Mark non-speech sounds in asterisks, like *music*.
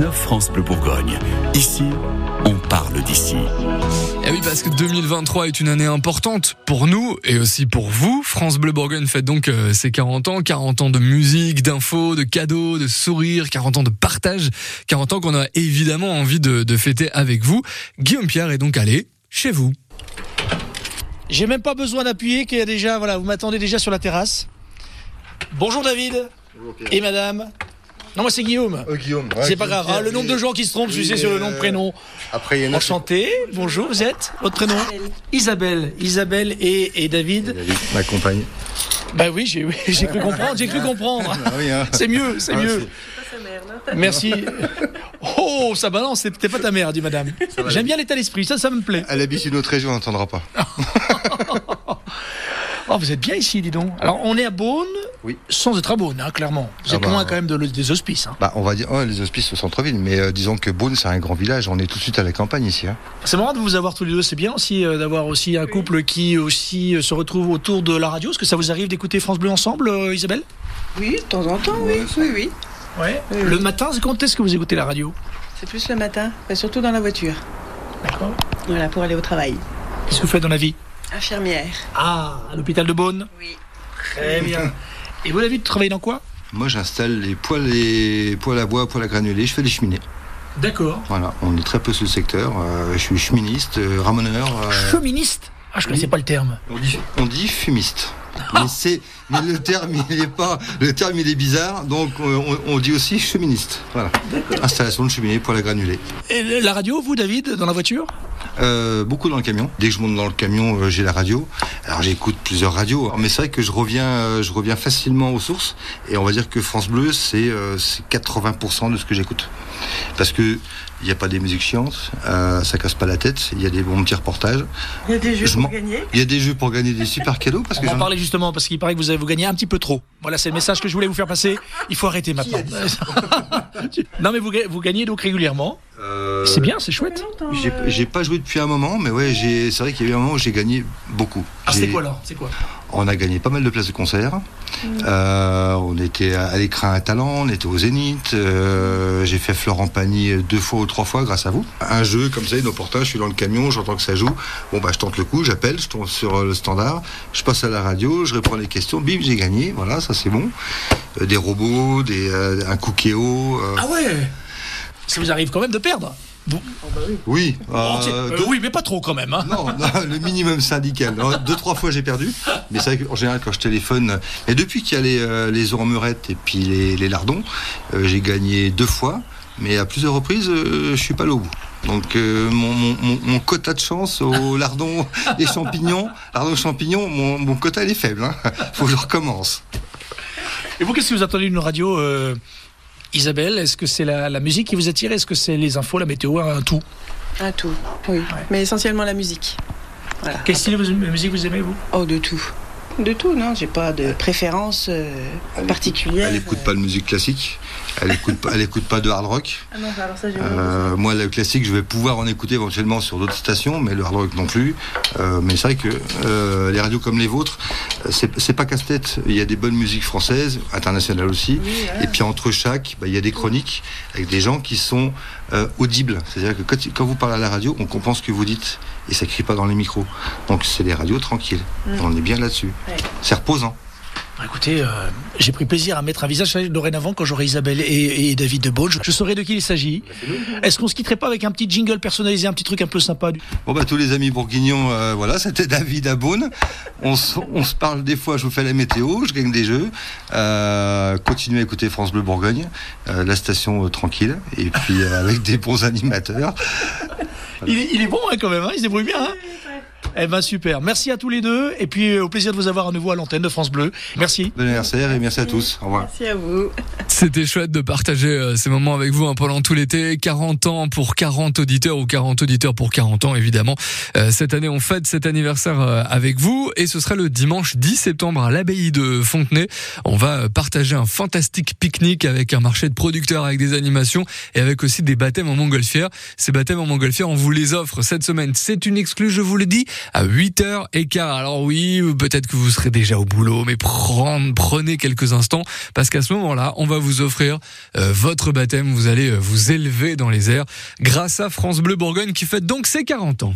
6-9 France Bleu Bourgogne. Ici, on parle d'ici. Et eh oui, parce que 2023 est une année importante pour nous et aussi pour vous. France Bleu Bourgogne fête donc euh, ses 40 ans. 40 ans de musique, d'infos, de cadeaux, de sourires, 40 ans de partage. 40 ans qu'on a évidemment envie de, de fêter avec vous. Guillaume Pierre est donc allé chez vous. J'ai même pas besoin d'appuyer, qu'il y a déjà, voilà, vous m'attendez déjà sur la terrasse. Bonjour David. Et madame. Non, moi c'est Guillaume. Oh, Guillaume. c'est pas grave. Hein, le nombre de gens qui se trompent, je sais, sur le nom de prénom. Après, il y en a. Enchanté. Bonjour, vous êtes Votre prénom Isabelle. Isabelle et, David. David m'accompagne. Bah oui, j'ai cru *laughs* comprendre. J'ai cru comprendre. Ah hein. C'est mieux, c'est mieux. *laughs* Merci. Oh, ça balance, c'était pas ta mère, dit madame. J'aime bien l'état d'esprit, ça, ça me plaît. Elle habite une autre région, on n'entendra pas. *laughs* Oh, vous êtes bien ici, dis donc. Alors, on est à Beaune, oui. sans être à Beaune, hein, clairement. Vous êtes ah loin bah, quand même de, des hospices. Hein. Bah, on va dire, oh, les hospices au centre-ville, mais euh, disons que Beaune, c'est un grand village. On est tout de suite à la campagne ici. Hein. C'est marrant de vous avoir tous les deux. C'est bien aussi euh, d'avoir aussi un couple qui aussi euh, se retrouve autour de la radio. Est-ce que ça vous arrive d'écouter France Bleu ensemble, Isabelle? Oui, de temps en temps, oui. Oui, oui. Ouais. Le matin, quand est-ce que vous écoutez la radio? C'est plus le matin, surtout dans la voiture. D'accord. Voilà, pour aller au travail. Qu'est-ce que vous faites dans la vie? Infirmière. Ah, à l'hôpital de Beaune Oui. Très bien. Et vous, David, travaillez dans quoi? Moi, j'installe les poêles, les poêles à bois, poêles à granulés, je fais des cheminées. D'accord. Voilà, on est très peu sur le secteur. Euh, je suis cheministe, euh, ramoneur. Euh... Cheministe? Ah, je ne connaissais pas le terme. On dit, fumiste. Mais, c'est, mais le terme, il est pas, le terme, il est bizarre, donc on, on dit aussi cheministe. Voilà. Installation de cheminée, poêle à granulés. Et la radio, vous, David, dans la voiture? Euh, beaucoup dans le camion. Dès que je monte dans le camion, euh, j'ai la radio. Alors j'écoute plusieurs radios, mais c'est vrai que je reviens, euh, je reviens facilement aux sources. Et on va dire que France Bleu, c'est 80% de ce que j'écoute. Parce que il n'y a pas des musiques chiantes, euh, ça casse pas la tête, il y a des bons petits reportages. Il y a des jeux pour gagner Il y a des jeux pour gagner des super cadeaux. Parce On va en parler justement, parce qu'il paraît que vous, avez, vous gagnez un petit peu trop. Voilà, c'est le message que je voulais vous faire passer. Il faut arrêter maintenant. *laughs* non mais vous, vous gagnez donc régulièrement. Euh, c'est bien, c'est chouette. J'ai pas joué depuis un moment, mais ouais, c'est vrai qu'il y a eu un moment où j'ai gagné beaucoup. Ah, c'est quoi alors? C'est quoi? On a gagné pas mal de places de concert. Mm. Euh, on était à l'écran à Talent, on était au Zénith. Euh, j'ai fait Florent Pagny deux fois ou trois fois grâce à vous. Un jeu comme ça, inopportun, je suis dans le camion, j'entends que ça joue. Bon, bah, je tente le coup, j'appelle, je tombe sur le standard, je passe à la radio, je réponds les questions, bim, j'ai gagné. Voilà, ça c'est bon. des robots, des, un Cookéo. ah ouais? Ça vous arrive quand même de perdre. Oui. Euh, euh, oui, mais pas trop quand même. Hein. Non, le minimum syndical. deux, trois fois j'ai perdu. Mais c'est vrai qu'en général, quand je téléphone. Et depuis qu'il y a les, euh, les et puis les, lardons, j'ai gagné deux fois. Mais à plusieurs reprises, je suis pas allé au bout. Donc mon, quota de chance aux lardons et champignons, champignons, mon, quota il est faible. Hein. Faut que je recommence. Et vous, qu'est-ce que vous attendez d'une radio Isabelle, est-ce que c'est la, musique qui vous attire? Est-ce que c'est les infos, la météo, un tout? Un tout, oui. Mais essentiellement la musique. Quel style de musique vous aimez, vous? Oh, de tout. De tout, non, j'ai pas de préférence euh, particulière. Elle écoute pas de musique classique? Elle écoute, elle écoute pas de hard rock. Ah non, alors ça, euh, moi, le classique, je vais pouvoir en écouter éventuellement sur d'autres stations, mais le hard rock non plus. Euh, mais c'est vrai que euh, les radios comme les vôtres, c'est pas casse-tête. Il y a des bonnes musiques françaises, internationales aussi. Et puis entre chaque, bah, il y a des chroniques avec des gens qui sont audibles. C'est-à-dire que quand, vous parlez à la radio, on comprend ce que vous dites et ça crie pas dans les micros. Donc c'est des radios tranquilles. Mm. On est bien là-dessus. C'est reposant. Bah, écoutez, euh, j'ai pris plaisir à mettre un visage dorénavant quand j'aurai Isabelle et, David de Beaune. Je, saurai de qui il s'agit. Est-ce qu'on se quitterait pas avec un petit jingle personnalisé, un petit truc un peu sympa Bon bah tous les amis bourguignons, euh, voilà, *laughs* c'était David à Beaune. On, se parle des fois, je vous fais la météo, je gagne des jeux. Euh, continuez à écouter France Bleu Bourgogne, la station tranquille, et puis avec des bons animateurs. *laughs* Il, est, bon hein, quand même, hein, il se débrouille bien. Hein eh ben super. Merci à tous les deux et puis euh, au plaisir de vous avoir à nouveau à l'antenne de France Bleu. Merci. Bon anniversaire et merci à tous. Au revoir. Merci à vous. C'était chouette de partager euh, ces moments avec vous hein, pendant tout l'été. 40 ans pour 40 auditeurs ou 40 auditeurs pour 40 ans évidemment. Euh, cette année on fête cet anniversaire avec vous et ce sera le dimanche 10 septembre à l'abbaye de Fontenay. On va partager un fantastique pique-nique avec un marché de producteurs avec des animations et avec aussi des baptêmes en montgolfière. Ces baptêmes en montgolfière on vous les offre cette semaine. C'est une exclue, je vous le dis. À 8h15. Alors oui, peut-être que vous serez déjà au boulot, mais prenez quelques instants parce qu'à ce moment-là, on va vous offrir euh, votre baptême. Vous allez euh, vous élever dans les airs grâce à France Bleu Bourgogne qui fête donc ses 40 ans.